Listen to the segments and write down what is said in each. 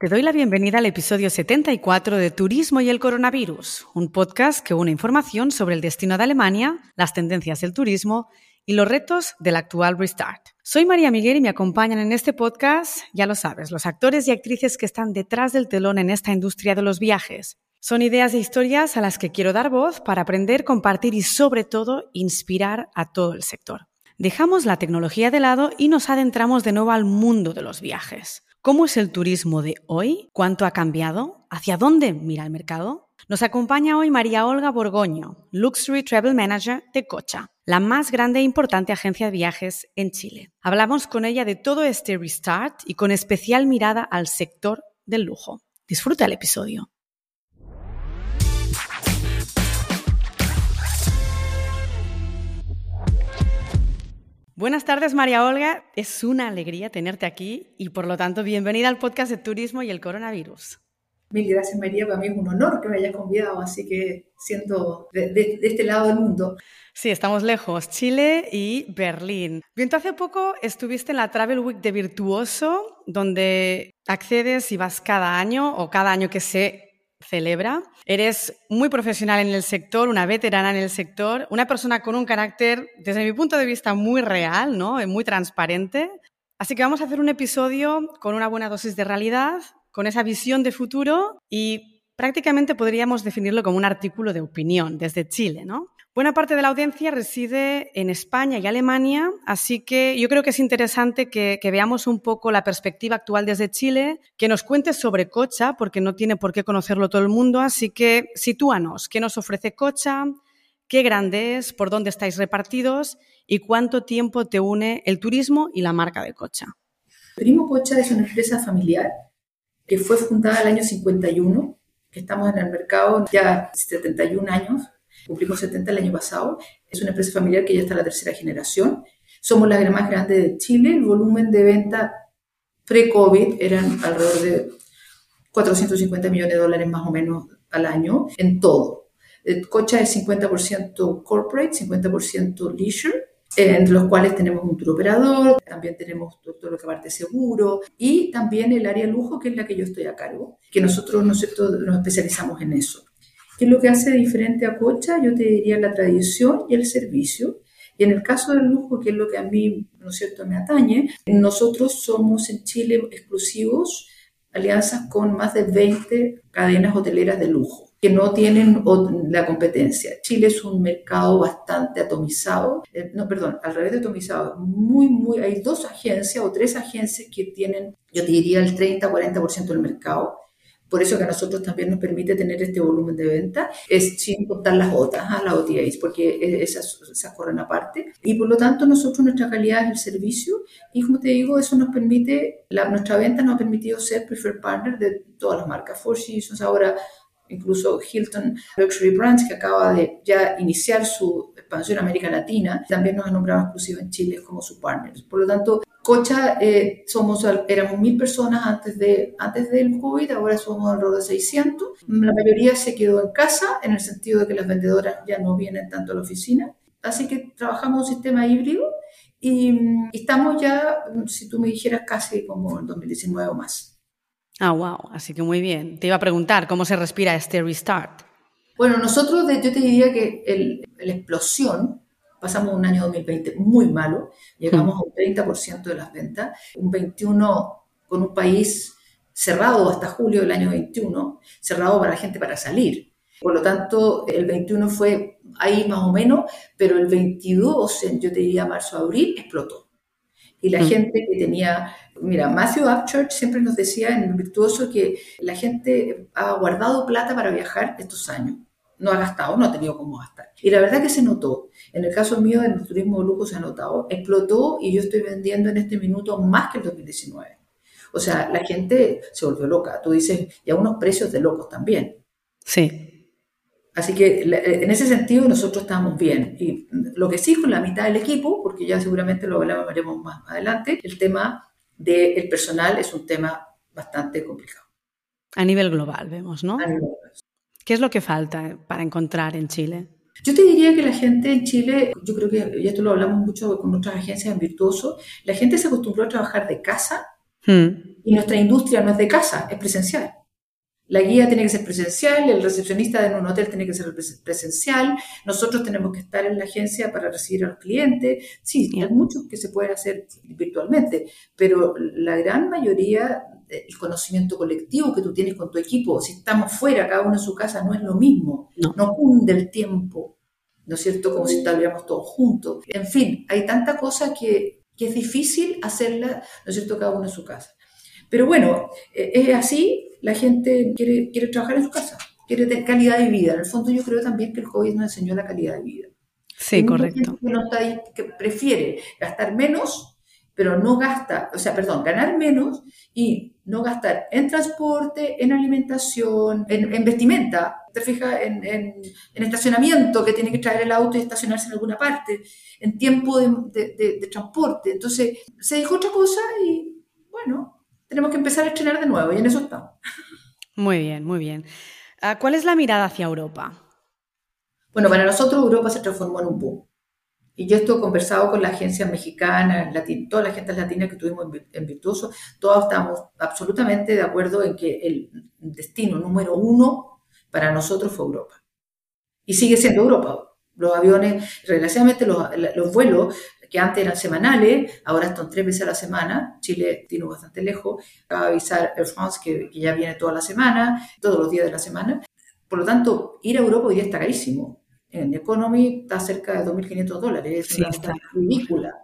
Te doy la bienvenida al episodio 74 de Turismo y el Coronavirus, un podcast que une información sobre el destino de Alemania, las tendencias del turismo y los retos del actual Restart. Soy María Miguel y me acompañan en este podcast, ya lo sabes, los actores y actrices que están detrás del telón en esta industria de los viajes. Son ideas e historias a las que quiero dar voz para aprender, compartir y sobre todo inspirar a todo el sector. Dejamos la tecnología de lado y nos adentramos de nuevo al mundo de los viajes. ¿Cómo es el turismo de hoy? ¿Cuánto ha cambiado? ¿Hacia dónde mira el mercado? Nos acompaña hoy María Olga Borgoño, Luxury Travel Manager de Cocha, la más grande e importante agencia de viajes en Chile. Hablamos con ella de todo este restart y con especial mirada al sector del lujo. Disfruta el episodio. Buenas tardes, María Olga. Es una alegría tenerte aquí y, por lo tanto, bienvenida al podcast de Turismo y el Coronavirus. Mil gracias, María. Para mí es un honor que me hayas convidado, así que siento de, este lado del mundo. Sí, estamos lejos, Chile y Berlín. Bien, hace poco estuviste en la Travel Week de Virtuoso, donde accedes y vas cada año o cada año que se celebra. Eres muy profesional en el sector, una veterana en el sector, una persona con un carácter, desde mi punto de vista, muy real, ¿no? muy transparente. Así que vamos a hacer un episodio con una buena dosis de realidad, con esa visión de futuro y prácticamente podríamos definirlo como un artículo de opinión desde Chile, ¿no? Buena parte de la audiencia reside en España y Alemania, así que yo creo que es interesante que, veamos un poco la perspectiva actual desde Chile, que nos cuentes sobre Cocha, porque no tiene por qué conocerlo todo el mundo, así que sitúanos, ¿qué nos ofrece Cocha? ¿Qué grande es? ¿Por dónde estáis repartidos? ¿Y cuánto tiempo te une el turismo y la marca de Cocha? Primo Cocha es una empresa familiar que fue fundada el año 51, que estamos en el mercado ya 71 años cumplimos 70 el año pasado. Es una empresa familiar que ya está en la tercera generación. Somos la más grande de Chile. El volumen de venta pre-COVID eran alrededor de 450 millones de dólares más o menos al año en todo. El Cocha es 50% corporate, 50% leisure, entre los cuales tenemos un tour operador, también tenemos todo lo que parte seguro y también el área lujo, que es la que yo estoy a cargo, que nosotros nos especializamos en eso. ¿Qué es lo que hace diferente a Cocha? Yo te diría la tradición y el servicio. Y en el caso del lujo, que es lo que a mí, ¿no cierto?, me atañe, nosotros somos en Chile exclusivos, alianzas con más de 20 cadenas hoteleras de lujo que no tienen la competencia. Chile es un mercado bastante atomizado, eh, no, perdón, al revés de atomizado, muy, muy, hay dos agencias o tres agencias que tienen, yo diría, el 30-40% del mercado por eso que a nosotros también nos permite tener este volumen de venta, es sin contar las otras, ¿ah? las OTAs, porque e, esas, esas corren aparte. Y por lo tanto, nosotros nuestra calidad es el servicio y como te digo, eso nos permite, la, nuestra venta nos ha permitido ser preferred partner de todas las marcas. Four Seasons ahora incluso Hilton Luxury Brands, que acaba de ya iniciar su expansión en América Latina, también nos ha nombrado exclusivo en Chile como su partner. Por lo tanto, Cocha, eh, somos, éramos mil personas antes, de, antes del COVID, ahora somos alrededor de 600. La mayoría se quedó en casa, en el sentido de que las vendedoras ya no vienen tanto a la oficina. Así que trabajamos un sistema híbrido y, y estamos ya, si tú me dijeras, casi como en 2019 o más. Ah, wow, así que muy bien. Te iba a preguntar, ¿cómo se respira este restart? Bueno, nosotros, yo te diría que la explosión Pasamos un año 2020 muy malo, llegamos a un 30% de las ventas, un 21% con un país cerrado hasta julio del año 21, cerrado para la gente para salir. Por lo tanto, el 21 fue ahí más o menos, pero el 22, yo te diría marzo-abril, explotó. Y la mm. gente que tenía, mira, Matthew Upchurch siempre nos decía en Virtuoso que la gente ha guardado plata para viajar estos años no ha gastado, no ha tenido cómo gastar. Y la verdad que se notó. En el caso mío, en el turismo de lujo se ha notado, explotó y yo estoy vendiendo en este minuto más que el 2019. O sea, la gente se volvió loca. Tú dices, y a unos precios de locos también. Sí. Así que en ese sentido nosotros estamos bien. Y lo que sí con la mitad del equipo, porque ya seguramente lo hablaremos más adelante, el tema del personal es un tema bastante complicado. A nivel global, vemos, ¿no? A nivel global. ¿Qué es lo que falta para encontrar en Chile? Yo te diría que la gente en Chile, yo creo que, y esto lo hablamos mucho con otras agencias en Virtuoso, la gente se acostumbró a trabajar de casa Hmm. Y nuestra industria no es de casa, es presencial. La guía tiene que ser presencial, el recepcionista en un hotel tiene que ser presencial, nosotros tenemos que estar en la agencia para recibir a los clientes. Sí, hay muchos que se pueden hacer virtualmente, pero la gran mayoría, el conocimiento colectivo que tú tienes con tu equipo, si estamos fuera, cada uno en su casa, no es lo mismo, no, no cunde el tiempo, ¿no es cierto? Como si estuviéramos todos juntos. En fin, hay tanta cosa que, que es difícil hacerla, ¿no es cierto?, cada uno en su casa. Pero bueno, eh, es así, la gente quiere, quiere trabajar en su casa, quiere tener calidad de vida. En el fondo yo creo también que el COVID nos enseñó la calidad de vida. Sí, correcto. Que, que prefiere gastar menos, pero no gasta, o sea, perdón, ganar menos y no gastar en transporte, en alimentación, en, vestimenta, te fijas, en, en, estacionamiento, que tiene que traer el auto y estacionarse en alguna parte, en tiempo de, de, de transporte. Entonces, se dijo otra cosa y, bueno, tenemos que empezar a estrenar de nuevo y en eso estamos. Muy bien, muy bien. Ah, ¿Cuál es la mirada hacia Europa? Bueno, para nosotros Europa se transformó en un boom. Y yo estoy conversado con la agencia mexicana, toda la gente latina que tuvimos en Virtuoso, todos estamos absolutamente de acuerdo en que el destino número uno para nosotros fue Europa. Y sigue siendo Europa. Los aviones, relativamente los, los vuelos que antes eran semanales, ahora están tres veces a la semana. Chile tiene bastante lejos. Acaba de avisar Air France que, ya viene toda la semana, todos los días de la semana. Por lo tanto, ir a Europa hoy día está carísimo. En Economy está cerca de 2.500 dólares. Es una está. ridícula.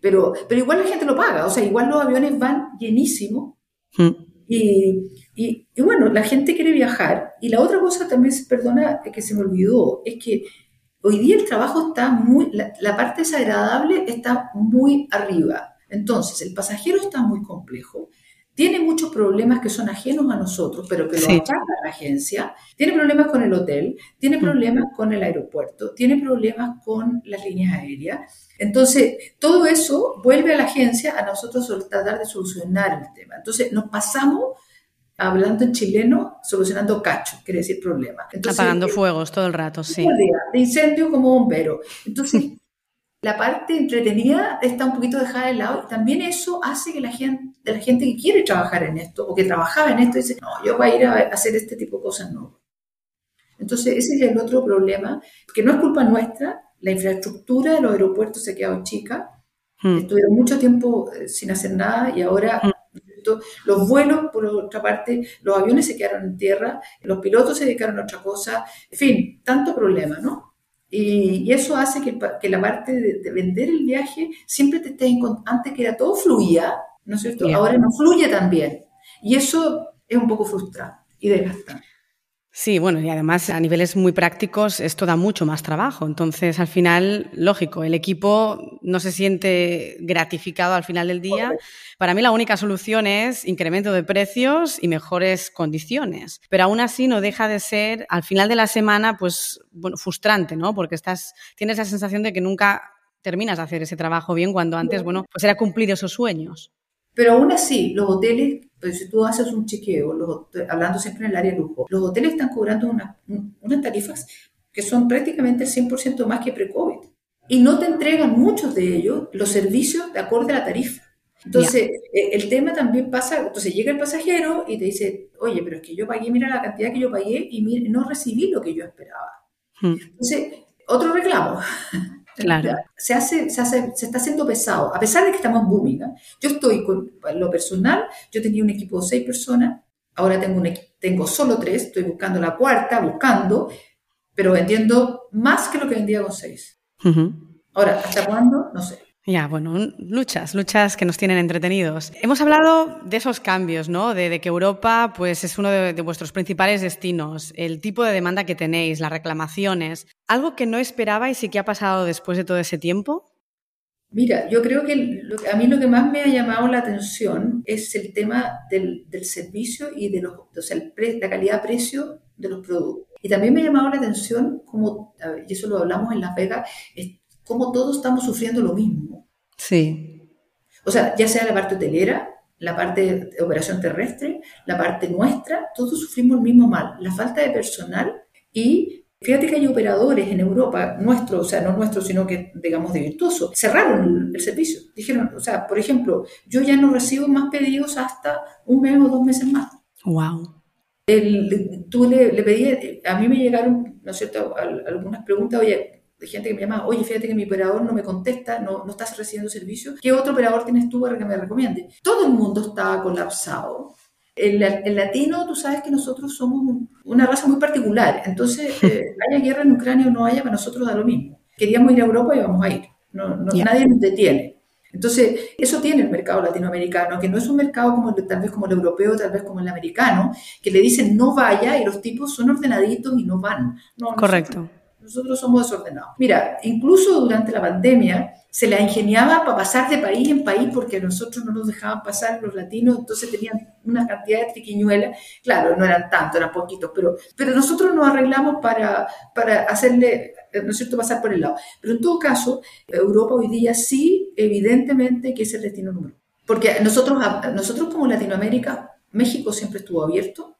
Pero, pero igual la gente lo paga. O sea, igual los aviones van llenísimos. Hmm. Y, y, y, bueno, la gente quiere viajar. Y la otra cosa también, perdona, que se me olvidó, es que Hoy día el trabajo está muy, la, parte desagradable está muy arriba. Entonces, el pasajero está muy complejo, tiene muchos problemas que son ajenos a nosotros, pero que lo sí. la agencia, tiene problemas con el hotel, tiene mm. problemas con el aeropuerto, tiene problemas con las líneas aéreas. Entonces, todo eso vuelve a la agencia a nosotros tratar de solucionar el tema. Entonces, nos pasamos hablando en chileno, solucionando cacho, quiere decir problema. Apagando fuegos todo el rato, sí. De incendio como bombero. Entonces, la parte entretenida está un poquito dejada de lado y también eso hace que la gente, la gente que quiere trabajar en esto o que trabajaba en esto dice, no, yo voy a ir a hacer este tipo de cosas, no. Entonces, ese es el otro problema, que no es culpa nuestra, la infraestructura de los aeropuertos se ha quedado chica, hmm. estuvieron mucho tiempo eh, sin hacer nada y ahora Los vuelos, por otra parte, los aviones se quedaron en tierra, los pilotos se dedicaron a otra cosa, en fin, tanto problema, ¿no? Y, eso hace que, que la parte de, vender el viaje siempre te esté en antes que era todo fluía, ¿no es cierto? Ahora no fluye tan bien. Y eso es un poco frustrante y desgastante. Sí, bueno, y además a niveles muy prácticos esto da mucho más trabajo. Entonces, al final, lógico, el equipo no se siente gratificado al final del día. Para mí la única solución es incremento de precios y mejores condiciones. Pero aún así no deja de ser, al final de la semana, pues, bueno, frustrante, ¿no? Porque estás, tienes la sensación de que nunca terminas de hacer ese trabajo bien cuando antes, bueno, pues era cumplir esos sueños. Pero aún así, los hoteles, pues si tú haces un chequeo, hablando siempre en el área de lujo, los hoteles están cobrando unas tarifas que son prácticamente el 100% más que pre-COVID. Y no te entregan muchos de ellos los servicios de acuerdo a la tarifa. Entonces, e, el tema también pasa, entonces llega el pasajero y te dice, oye, pero es que yo pagué, mira la cantidad que yo pagué y no recibí lo que yo esperaba. Hmm. Entonces, otro reclamo. Claro. Se, hace, se, hace, se está haciendo pesado, a pesar de que estamos booming. ¿eh? Yo estoy con lo personal, yo tenía un equipo de seis personas, ahora tengo, un, tengo solo tres, estoy buscando la cuarta, buscando, pero vendiendo más que lo que vendía con seis. Ahora, ¿hasta cuándo? No sé. Ya, bueno, luchas, luchas que nos tienen entretenidos. Hemos hablado de esos cambios, ¿no? De, que Europa, pues, es uno de, vuestros principales destinos, el tipo de demanda que tenéis, las reclamaciones. ¿Algo que no esperabais y que ha pasado después de todo ese tiempo? Mira, yo creo que a mí lo que más me ha llamado la atención es el tema del, servicio y de los, o sea, la calidad-precio de los productos. Y también me ha llamado la atención, como, y eso lo hablamos en Las Vegas, cómo todos estamos sufriendo lo mismo. Sí. O sea, ya sea la parte hotelera, la parte de operación terrestre, la parte nuestra, todos sufrimos el mismo mal, la falta de personal y Fíjate que hay operadores en Europa, nuestros, o sea, no nuestros, sino que, digamos, de Virtuoso, cerraron el, servicio. Dijeron, o sea, por ejemplo, yo ya no recibo más pedidos hasta un mes o dos meses más. Wow. El, tú le, le pedías, a mí me llegaron, ¿no es cierto?, algunas preguntas, oye, de gente que me llama, oye, fíjate que mi operador no me contesta, no, no estás recibiendo servicio, ¿qué otro operador tienes tú para que me recomiende? Todo el mundo estaba colapsado. El, el, latino, tú sabes que nosotros somos una raza muy particular, entonces eh, haya guerra en Ucrania o no haya, para nosotros da lo mismo. Queríamos ir a Europa y vamos a ir, no, nadie nos detiene. Entonces, eso tiene el mercado latinoamericano, que no es un mercado como tal vez como el europeo, tal vez como el americano, que le dicen no vaya y los tipos son ordenaditos y no van. No, Correcto. Nosotros somos desordenados. Mira, incluso durante la pandemia se la ingeniaba para pasar de país en país porque a nosotros no nos dejaban pasar los latinos, entonces tenían una cantidad de triquiñuelas. Claro, no eran tantos, eran poquitos, pero, pero nosotros nos arreglamos para, para hacerle, ¿no es cierto?, pasar por el lado. Pero en todo caso, Europa hoy día sí, evidentemente que es el destino número. Porque nosotros, nosotros como Latinoamérica, México siempre estuvo abierto.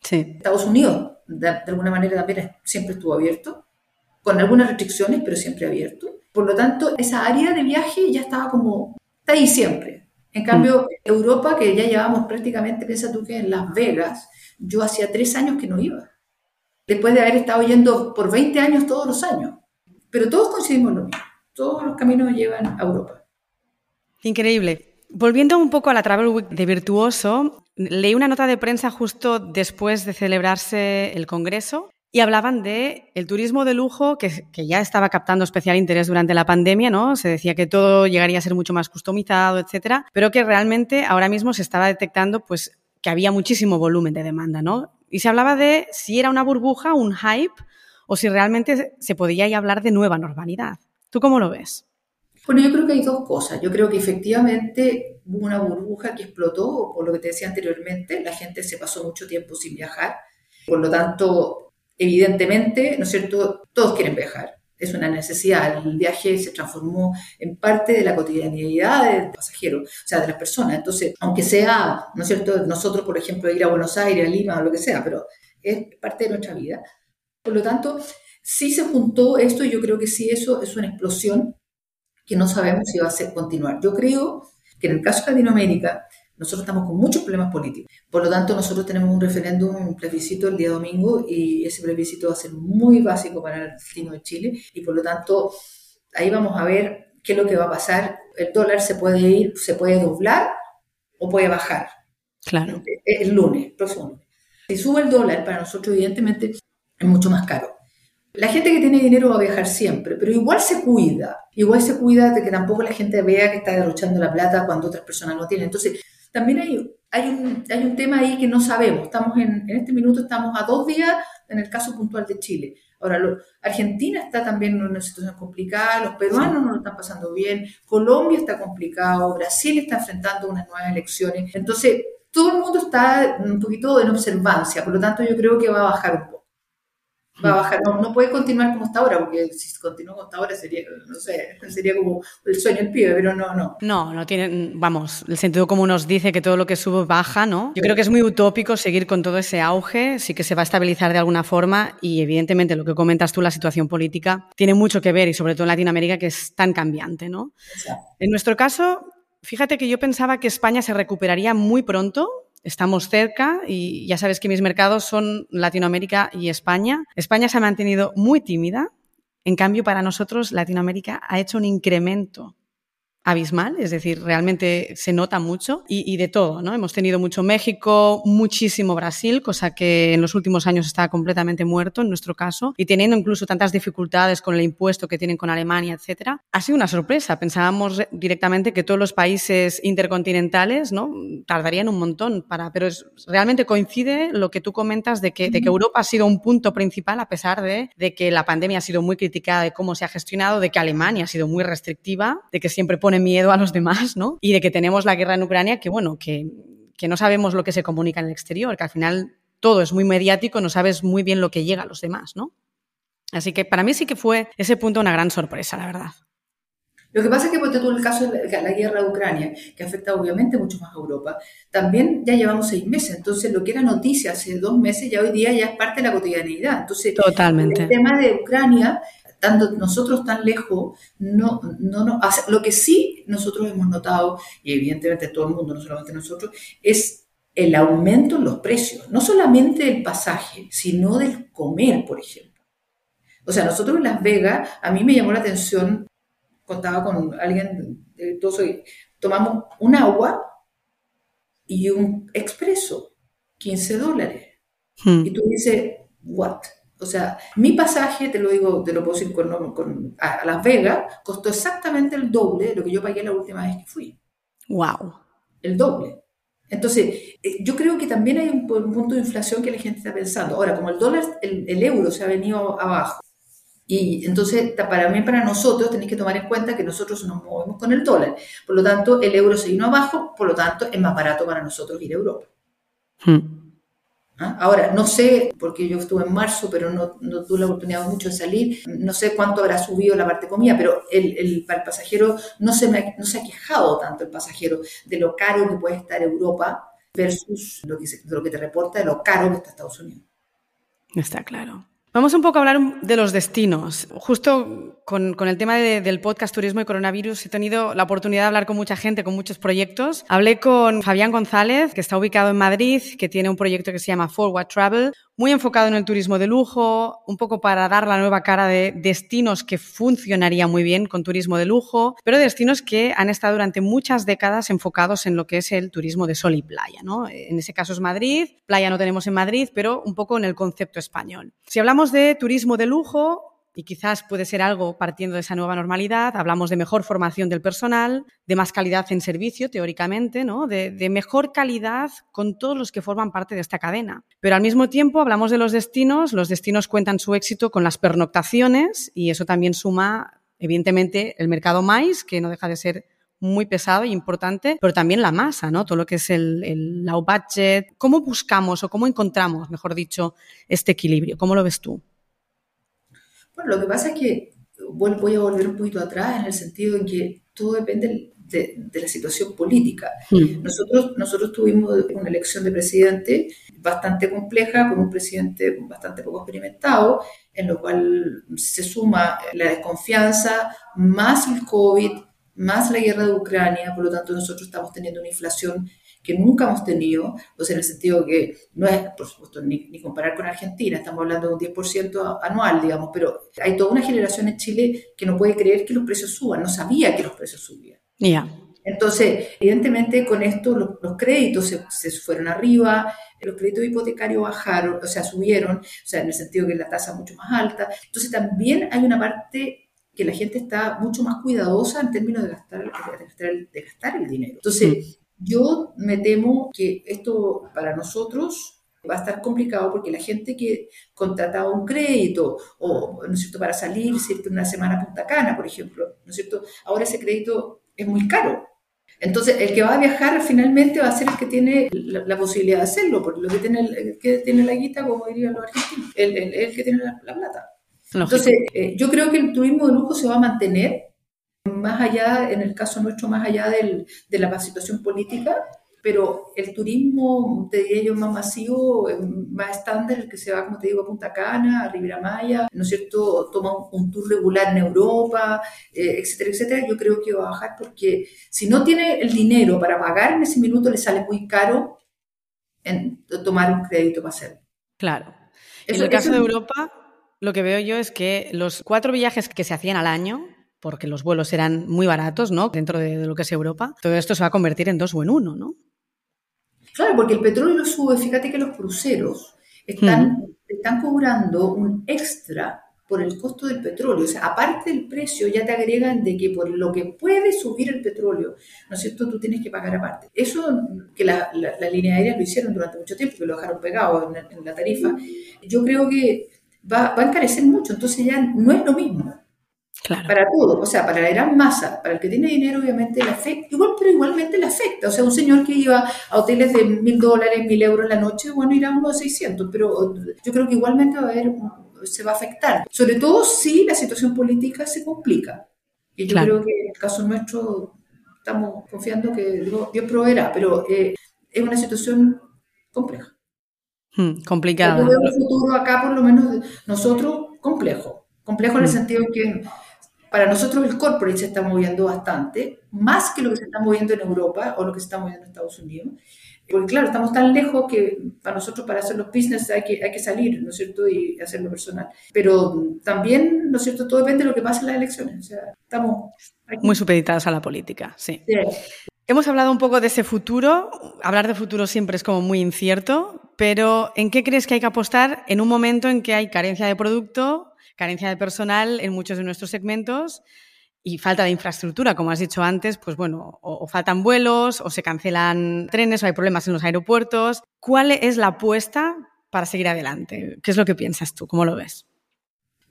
Sí. Estados Unidos, de, de alguna manera, también siempre estuvo abierto con algunas restricciones, pero siempre abierto. Por lo tanto, esa área de viaje ya estaba como, está ahí siempre. En cambio, mm. Europa, que ya llevamos prácticamente, piensa tú que en Las Vegas, yo hacía tres años que no iba. Después de haber estado yendo por 20 años todos los años. Pero todos coincidimos lo mismo. Todos los caminos llevan a Europa. Increíble. Volviendo un poco a la Travel Week de Virtuoso, leí una nota de prensa justo después de celebrarse el Congreso y hablaban de el turismo de lujo que, ya estaba captando especial interés durante la pandemia, ¿no? Se decía que todo llegaría a ser mucho más customizado, etcétera, pero que realmente ahora mismo se estaba detectando pues que había muchísimo volumen de demanda, ¿no? Y se hablaba de si era una burbuja, un hype o si realmente se podía ya hablar de nueva normalidad. ¿Tú cómo lo ves? Bueno, yo creo que hay dos cosas. Yo creo que efectivamente hubo una burbuja que explotó, por lo que te decía anteriormente, la gente se pasó mucho tiempo sin viajar. Por lo tanto, evidentemente, ¿no es cierto?, todos quieren viajar. Es una necesidad. El viaje se transformó en parte de la cotidianidad del pasajero, o sea, de las personas. Entonces, aunque sea, ¿no es cierto?, nosotros, por ejemplo, ir a Buenos Aires, a Lima o lo que sea, pero es parte de nuestra vida. Por lo tanto, sí se juntó esto y yo creo que sí, eso es una explosión que no sabemos si va a ser continuar. Yo creo que en el caso de Latinoamérica, nosotros estamos con muchos problemas políticos. Por lo tanto, nosotros tenemos un referéndum, un plebiscito el día domingo y ese plebiscito va a ser muy básico para el destino de Chile y por lo tanto ahí vamos a ver qué es lo que va a pasar. El dólar se puede ir, se puede doblar o puede bajar. Claro. El, lunes, próximo lunes. Si sube el dólar, para nosotros evidentemente es mucho más caro. La gente que tiene dinero va a viajar siempre, pero igual se cuida. Igual se cuida de que tampoco la gente vea que está derrochando la plata cuando otras personas no tienen. Entonces, también hay, hay, un, hay un tema ahí que no sabemos. Estamos en, en este minuto estamos a dos días en el caso puntual de Chile. Ahora, Argentina está también en una situación complicada, los peruanos no lo están pasando bien, Colombia está complicado, Brasil está enfrentando unas nuevas elecciones. Entonces, todo el mundo está un poquito en observancia, por lo tanto yo creo que va a bajar un poco va a bajar, no, puede continuar como está ahora, porque si continúa como está ahora sería, no sé, sería como el sueño del pibe, pero no, no. No, no tiene, vamos, el sentido común nos dice que todo lo que sube baja, ¿no? Yo creo que es muy utópico seguir con todo ese auge, sí que se va a estabilizar de alguna forma y evidentemente lo que comentas tú, la situación política, tiene mucho que ver y sobre todo en Latinoamérica que es tan cambiante, ¿no? En nuestro caso, fíjate que yo pensaba que España se recuperaría muy pronto, estamos cerca y ya sabes que mis mercados son Latinoamérica y España. España se ha mantenido muy tímida. En cambio, para nosotros Latinoamérica ha hecho un incremento abismal, es decir, realmente se nota mucho y, de todo, ¿no? Hemos tenido mucho México, muchísimo Brasil, cosa que en los últimos años está completamente muerto en nuestro caso y teniendo incluso tantas dificultades con el impuesto que tienen con Alemania, etcétera. Ha sido una sorpresa. Pensábamos directamente que todos los países intercontinentales, ¿no? Tardarían un montón para, pero es, realmente coincide lo que tú comentas de que, de que Europa ha sido un punto principal a pesar de, de que la pandemia ha sido muy criticada de cómo se ha gestionado, de que Alemania ha sido muy restrictiva, de que siempre pone miedo a los demás, ¿no? Y de que tenemos la guerra en Ucrania, que bueno, que, que no sabemos lo que se comunica en el exterior, que al final todo es muy mediático, no sabes muy bien lo que llega a los demás, ¿no? Así que para mí sí que fue ese punto una gran sorpresa, la verdad. Lo que pasa es que, por tú el caso de la, guerra de Ucrania, que afecta obviamente mucho más a Europa, también ya llevamos seis meses. Entonces, lo que era noticia hace dos meses, ya hoy día ya es parte de la cotidianidad. Entonces, Totalmente. el tema de Ucrania, nosotros tan lejos, no, no, no, lo que sí nosotros hemos notado, y evidentemente todo el mundo, no solamente nosotros, es el aumento en los precios, no solamente del pasaje, sino del comer, por ejemplo. O sea, nosotros en Las Vegas, a mí me llamó la atención contaba con alguien, de soy, tomamos un agua y un expreso, 15 dólares. Hmm. Y tú dices, ¿what? O sea, mi pasaje, te lo digo, te lo puedo decir con, a, Las Vegas, costó exactamente el doble de lo que yo pagué la última vez que fui. ¡Wow! El doble. Entonces, eh, yo creo que también hay un, punto de inflación que la gente está pensando. Ahora, como el dólar, el euro se ha venido abajo, y entonces, para mí, para nosotros, tenéis que tomar en cuenta que nosotros nos movemos con el dólar. Por lo tanto, el euro se vino abajo, por lo tanto, es más barato para nosotros ir a Europa. Hmm. ¿Ah? Ahora, no sé, porque yo estuve en marzo, pero no, no, tuve la oportunidad mucho de salir, no sé cuánto habrá subido la parte comida, pero el, el, para el pasajero no se, me, no se ha quejado tanto el pasajero de lo caro que puede estar Europa versus lo que, lo que te reporta de lo caro que está Estados Unidos. Está claro. Vamos un poco a hablar de los destinos. Justo con, el tema del podcast Turismo y Coronavirus he tenido la oportunidad de hablar con mucha gente, con muchos proyectos. Hablé con Fabián González, que está ubicado en Madrid, que tiene un proyecto que se llama Forward Travel, muy enfocado en el turismo de lujo, un poco para dar la nueva cara de destinos que funcionaría muy bien con turismo de lujo, pero destinos que han estado durante muchas décadas enfocados en lo que es el turismo de sol y playa. ¿no? En ese caso es Madrid, playa no tenemos en Madrid, pero un poco en el concepto español. Si hablamos de turismo de lujo, y quizás puede ser algo partiendo de esa nueva normalidad. Hablamos de mejor formación del personal, de más calidad en servicio, teóricamente, ¿no? De, mejor calidad con todos los que forman parte de esta cadena. Pero al mismo tiempo hablamos de los destinos. Los destinos cuentan su éxito con las pernoctaciones y eso también suma, evidentemente, el mercado más, que no deja de ser muy pesado e importante, pero también la masa, ¿no? Todo lo que es el, el low budget. ¿Cómo buscamos o cómo encontramos, mejor dicho, este equilibrio? ¿Cómo lo ves tú? Bueno, lo que pasa es que voy a volver un poquito atrás en el sentido en que todo depende de, la situación política. Hmm. Nosotros, nosotros tuvimos una elección de presidente bastante compleja, con un presidente bastante poco experimentado, en lo cual se suma la desconfianza, más el COVID, más la guerra de Ucrania, por lo tanto nosotros estamos teniendo una inflación que nunca hemos tenido, sea, en el sentido que no es, por supuesto, ni, comparar con Argentina, estamos hablando de un 10% anual, digamos, pero hay toda una generación en Chile que no puede creer que los precios suban, no sabía que los precios subían. Ya. Entonces, evidentemente con esto los, créditos se, fueron arriba, los créditos hipotecarios bajaron, o sea, subieron, o sea, en el sentido que la tasa es mucho más alta. Entonces, también hay una parte que la gente está mucho más cuidadosa en términos de gastar, de gastar, el dinero. Entonces, yo me temo que esto para nosotros va a estar complicado porque la gente que contrataba un crédito o, ¿no es cierto?, para salir, ¿cierto? una semana a Punta Cana, por ejemplo, ¿no es cierto?, ahora ese crédito es muy caro. Entonces, el que va a viajar finalmente va a ser el que tiene la, posibilidad de hacerlo, porque lo que tiene, el, que tiene la guita, como dirían los argentinos, el, el, que tiene la, plata. Entonces, eh, yo creo que el turismo de lujo se va a mantener, más allá, en el caso nuestro, más allá del, de la situación política, pero el turismo, te diría yo, más masivo, más estándar, el que se va, como te digo, a Punta Cana, a Riviera Maya, ¿no es cierto?, toma un, tour regular en Europa, eh, etcétera, etcétera, yo creo que va a bajar porque si no tiene el dinero para pagar en ese minuto, le sale muy caro en tomar un crédito para hacerlo. Claro. en el caso de Europa, lo que veo yo es que los cuatro viajes que se hacían al año, porque los vuelos eran muy baratos, ¿no? Dentro de, lo que es Europa. Todo esto se va a convertir en dos o en uno, ¿no? Claro, porque el petróleo sube. Fíjate que los cruceros están, están cobrando un extra por el costo del petróleo. O sea, aparte del precio, ya te agregan de que por lo que puede subir el petróleo, ¿no es cierto?, tú tienes que pagar aparte. Eso que la, la, línea aérea lo hicieron durante mucho tiempo, que lo dejaron pegado en, la tarifa, yo creo que va, va, a encarecer mucho. Entonces ya no es lo mismo. Para todo, o sea, para la gran masa, para el que tiene dinero obviamente le afecta, igual, pero igualmente le afecta. O sea, un señor que iba a hoteles de mil dólares, mil euros la noche, bueno, irá a uno de 600, pero yo creo que igualmente va a haber, se va a afectar. Sobre todo si la situación política se complica. Y yo creo que en el caso nuestro estamos confiando que Dios, proveerá, pero eh, es una situación compleja. Hmm, complicada. Yo veo el futuro acá, por lo menos nosotros, complejo. Complejo en el hmm. sentido que para nosotros el corporate se está moviendo bastante, más que lo que se está moviendo en Europa o lo que se está moviendo en Estados Unidos. Porque claro, estamos tan lejos que para nosotros para hacer los business hay que, hay que salir, ¿no es cierto? Y hacerlo personal. Pero también, ¿no es cierto? Todo depende de lo que pase en las elecciones. O sea, estamos... Muy supeditados a la política, sí. Hemos hablado un poco de ese futuro. Hablar de futuro siempre es como muy incierto, pero ¿en qué crees que hay que apostar en un momento en que hay carencia de producto, carencia de personal en muchos de nuestros segmentos y falta de infraestructura, como has dicho antes, pues bueno, o, faltan vuelos, o se cancelan trenes, o hay problemas en los aeropuertos. ¿Cuál es la apuesta para seguir adelante? ¿Qué es lo que piensas tú? ¿Cómo lo ves?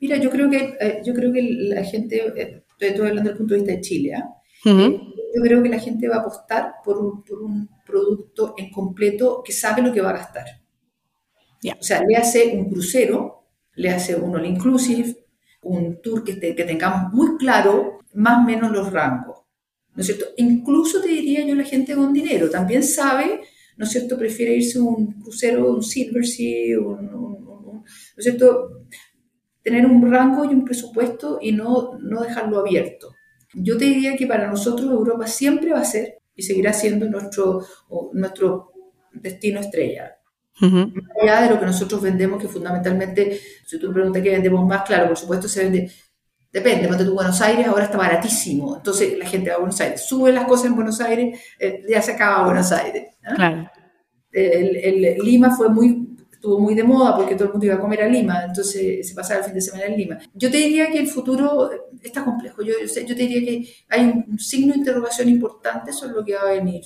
Mira, yo creo que, eh, yo creo que la gente, eh, estoy hablando desde el punto de vista de Chile, eh, yo creo que la gente va a apostar por un, por un producto en completo que sabe lo que va a gastar. O sea, le hace un crucero le hace un all inclusive, un tour que, que tengamos muy claro más o menos los rangos. ¿No es cierto? Incluso te diría yo la gente con dinero también sabe, ¿no es cierto? Prefiere irse un crucero, un Silver Sea, un, ¿no es cierto? Tener un rango y un presupuesto y no, no dejarlo abierto. Yo te diría que para nosotros Europa siempre va a ser y seguirá siendo nuestro, nuestro destino estrella. Más allá de lo que nosotros vendemos, que fundamentalmente, si tú me preguntas qué vendemos más, claro, por supuesto se vende, depende, cuando tú Buenos Aires ahora está baratísimo, entonces la gente va a Buenos Aires, sube las cosas en Buenos Aires, eh, ya se acaba Buenos Aires. Claro. El, Lima fue muy, estuvo muy de moda porque todo el mundo iba a comer a Lima, entonces se pasaba el fin de semana en Lima. Yo te diría que el futuro está complejo, yo, yo, te diría que hay un signo de interrogación importante sobre lo que va a venir.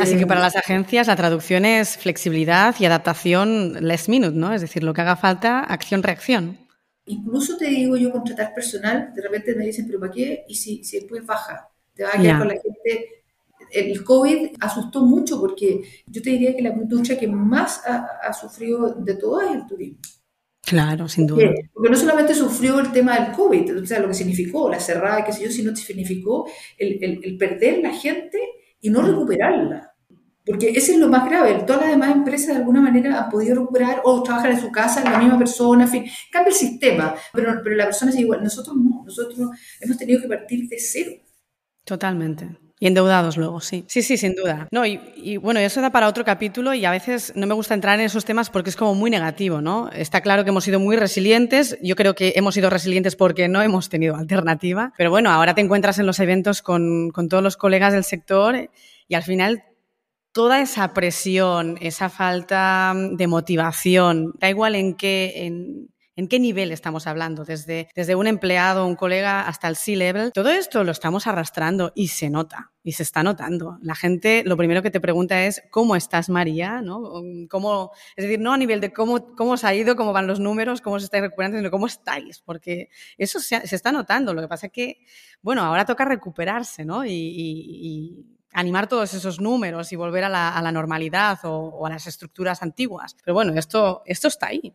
Así que para las agencias la traducción es flexibilidad y adaptación less minute, ¿no? Es decir, lo que haga falta, acción-reacción. Incluso te digo yo contratar personal, de repente me dicen, pero ¿para qué? Y si, si después baja, te va a quedar con la gente. El COVID asustó mucho porque yo te diría que la industria que más ha, sufrido de todo es el turismo. Claro, sin duda. Porque no solamente sufrió el tema del COVID, o sea, lo que significó, la cerrada, qué sé yo, sino significó el, el, el perder la gente y no recuperarla. Porque ese es lo más grave. Todas las demás empresas de alguna manera han podido recuperar o trabajan en su casa, la misma persona, en fin, cambia el sistema, pero, pero la persona es igual. Nosotros no, nosotros hemos tenido que partir de cero. Totalmente. Y endeudados luego, sí. Sí, sí, sin duda. No, y, bueno, eso da para otro capítulo y a veces no me gusta entrar en esos temas porque es como muy negativo, ¿no? Está claro que hemos sido muy resilientes. Yo creo que hemos sido resilientes porque no hemos tenido alternativa. Pero bueno, ahora te encuentras en los eventos con, con todos los colegas del sector y al final toda esa presión, esa falta de motivación, da igual en qué, en, ¿En qué nivel estamos hablando? Desde, desde un empleado, un colega, hasta el C-level. Todo esto lo estamos arrastrando y se nota, y se está notando. La gente lo primero que te pregunta es, ¿cómo estás, María? ¿No? ¿Cómo, es decir, no a nivel de cómo, cómo os ha ido, cómo van los números, cómo se estáis recuperando, sino cómo estáis, porque eso se, está notando. Lo que pasa es que, bueno, ahora toca recuperarse, ¿no? y, animar todos esos números y volver a la, a la normalidad o, o, a las estructuras antiguas. Pero bueno, esto, esto está ahí.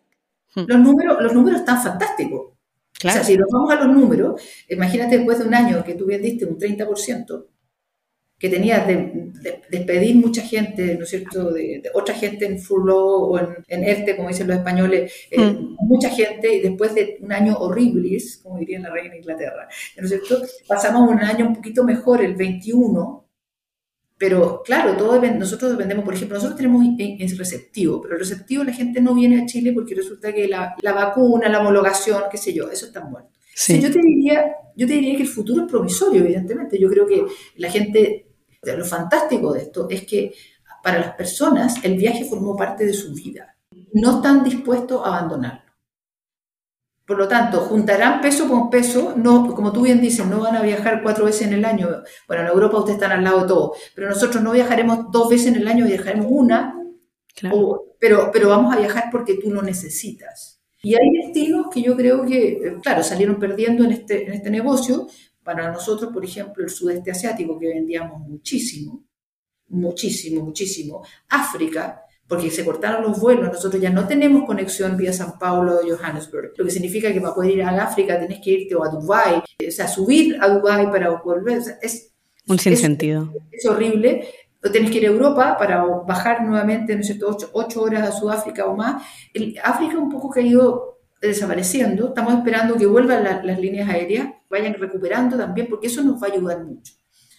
Hmm. Los números, los números están fantásticos. O sea, si nos vamos a los números, imagínate después de un año que tú vendiste un 30%, que tenías de, despedir mucha gente, ¿no es cierto?, de, otra gente en furlough o en, en, ERTE, como dicen los españoles, eh, hmm. mucha gente, y después de un año horrible, como diría la reina de Inglaterra, ¿no es cierto?, pasamos un año un poquito mejor, el 21, pero claro, todo nosotros dependemos, por ejemplo, nosotros tenemos es receptivo, pero el receptivo la gente no viene a Chile porque resulta que la, la vacuna, la homologación, qué sé yo, eso está muerto. Sí. yo, te diría, yo te diría que el futuro es provisorio, evidentemente. Yo creo que la gente, lo fantástico de esto es que para las personas el viaje formó parte de su vida. No están dispuestos a abandonarlo. Por lo tanto, juntarán peso con peso, no, como tú bien dices, no van a viajar cuatro veces en el año. Bueno, en Europa ustedes están al lado de todo, pero nosotros no viajaremos dos veces en el año, viajaremos una, pero, pero vamos a viajar porque tú lo necesitas. Y hay destinos que yo creo que, eh, claro, salieron perdiendo en este, en este negocio. Para nosotros, por ejemplo, el sudeste asiático, que vendíamos muchísimo, muchísimo, muchísimo. África, porque se cortaron los vuelos, nosotros ya no tenemos conexión vía San Paulo o Johannesburg, lo que significa que para poder ir a África tenés que irte o a Dubái, o sea, subir a Dubái para volver, es un sinsentido. Es, es horrible. O tenés que ir a Europa para bajar nuevamente, no sé, ocho, ocho horas a Sudáfrica o más. El, África un poco que ha ido desapareciendo. Estamos esperando que vuelvan las líneas aéreas, vayan recuperando también, porque eso nos va a ayudar mucho.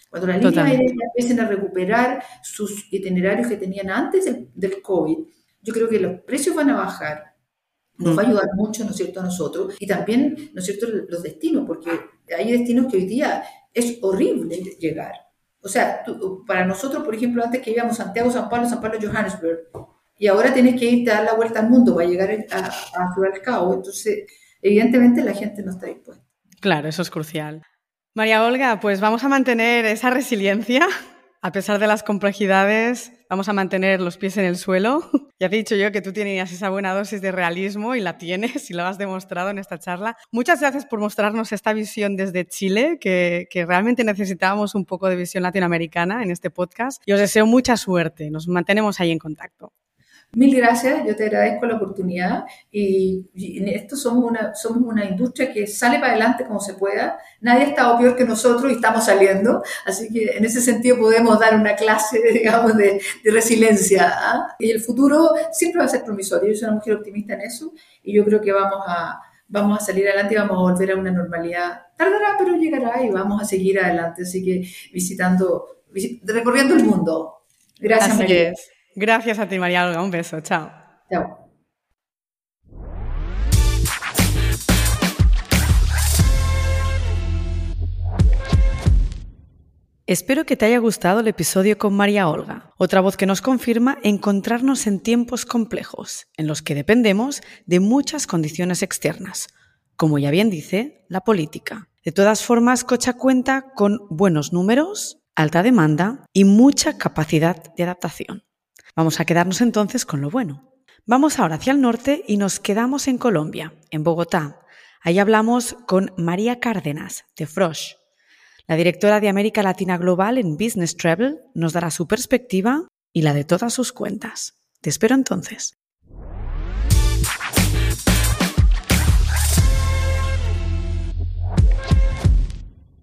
Cuando las líneas aéreas empiecen a recuperar sus itinerarios que tenían antes del, del, COVID, yo creo que los precios van a bajar. Nos va a mm. ayudar mucho, ¿no es cierto?, a nosotros. Y también, ¿no es cierto?, los destinos, porque hay destinos que hoy día es horrible llegar. O sea, para nosotros, por ejemplo, antes que íbamos Santiago, San Pablo, San Pablo, Johannesburg, y ahora tienes que irte a dar la vuelta al mundo para llegar a, a Ciudad del Cabo. Entonces, evidentemente la gente no está dispuesta. Claro, eso es crucial. María Olga, pues vamos a mantener esa resiliencia a pesar de las complejidades, vamos a mantener los pies en el suelo. ya he dicho yo que tú tenías esa buena dosis de realismo y la tienes y lo has demostrado en esta charla. Muchas gracias por mostrarnos esta visión desde Chile, que, que realmente necesitábamos un poco de visión latinoamericana en este podcast. Y os deseo mucha suerte. Nos mantenemos ahí en contacto. Mil gracias, yo te agradezco la oportunidad y, en esto somos una, somos una industria que sale para adelante como se pueda. Nadie ha estado peor que nosotros y estamos saliendo, así que en ese sentido podemos dar una clase, digamos, de, de resiliencia. ¿ah? Y el futuro siempre va a ser promisorio, yo soy una mujer optimista en eso y yo creo que vamos a, vamos a salir adelante y vamos a volver a una normalidad. Tardará, pero llegará y vamos a seguir adelante, así que visitando, recorriendo el mundo. Gracias, Así Es. Gracias a ti, María Olga. Un beso. Chao. Chao. Espero que te haya gustado el episodio con María Olga, otra voz que nos confirma encontrarnos en tiempos complejos, en los que dependemos de muchas condiciones externas, como ya bien dice, la política. De todas formas, Cocha cuenta con buenos números, alta demanda y mucha capacidad de adaptación. Vamos a quedarnos entonces con lo bueno. Vamos ahora hacia el norte y nos quedamos en Colombia, en Bogotá. Ahí hablamos con María Cárdenas, de Frosh. La directora de América Latina Global en Business Travel nos dará su perspectiva y la de todas sus cuentas. Te espero entonces.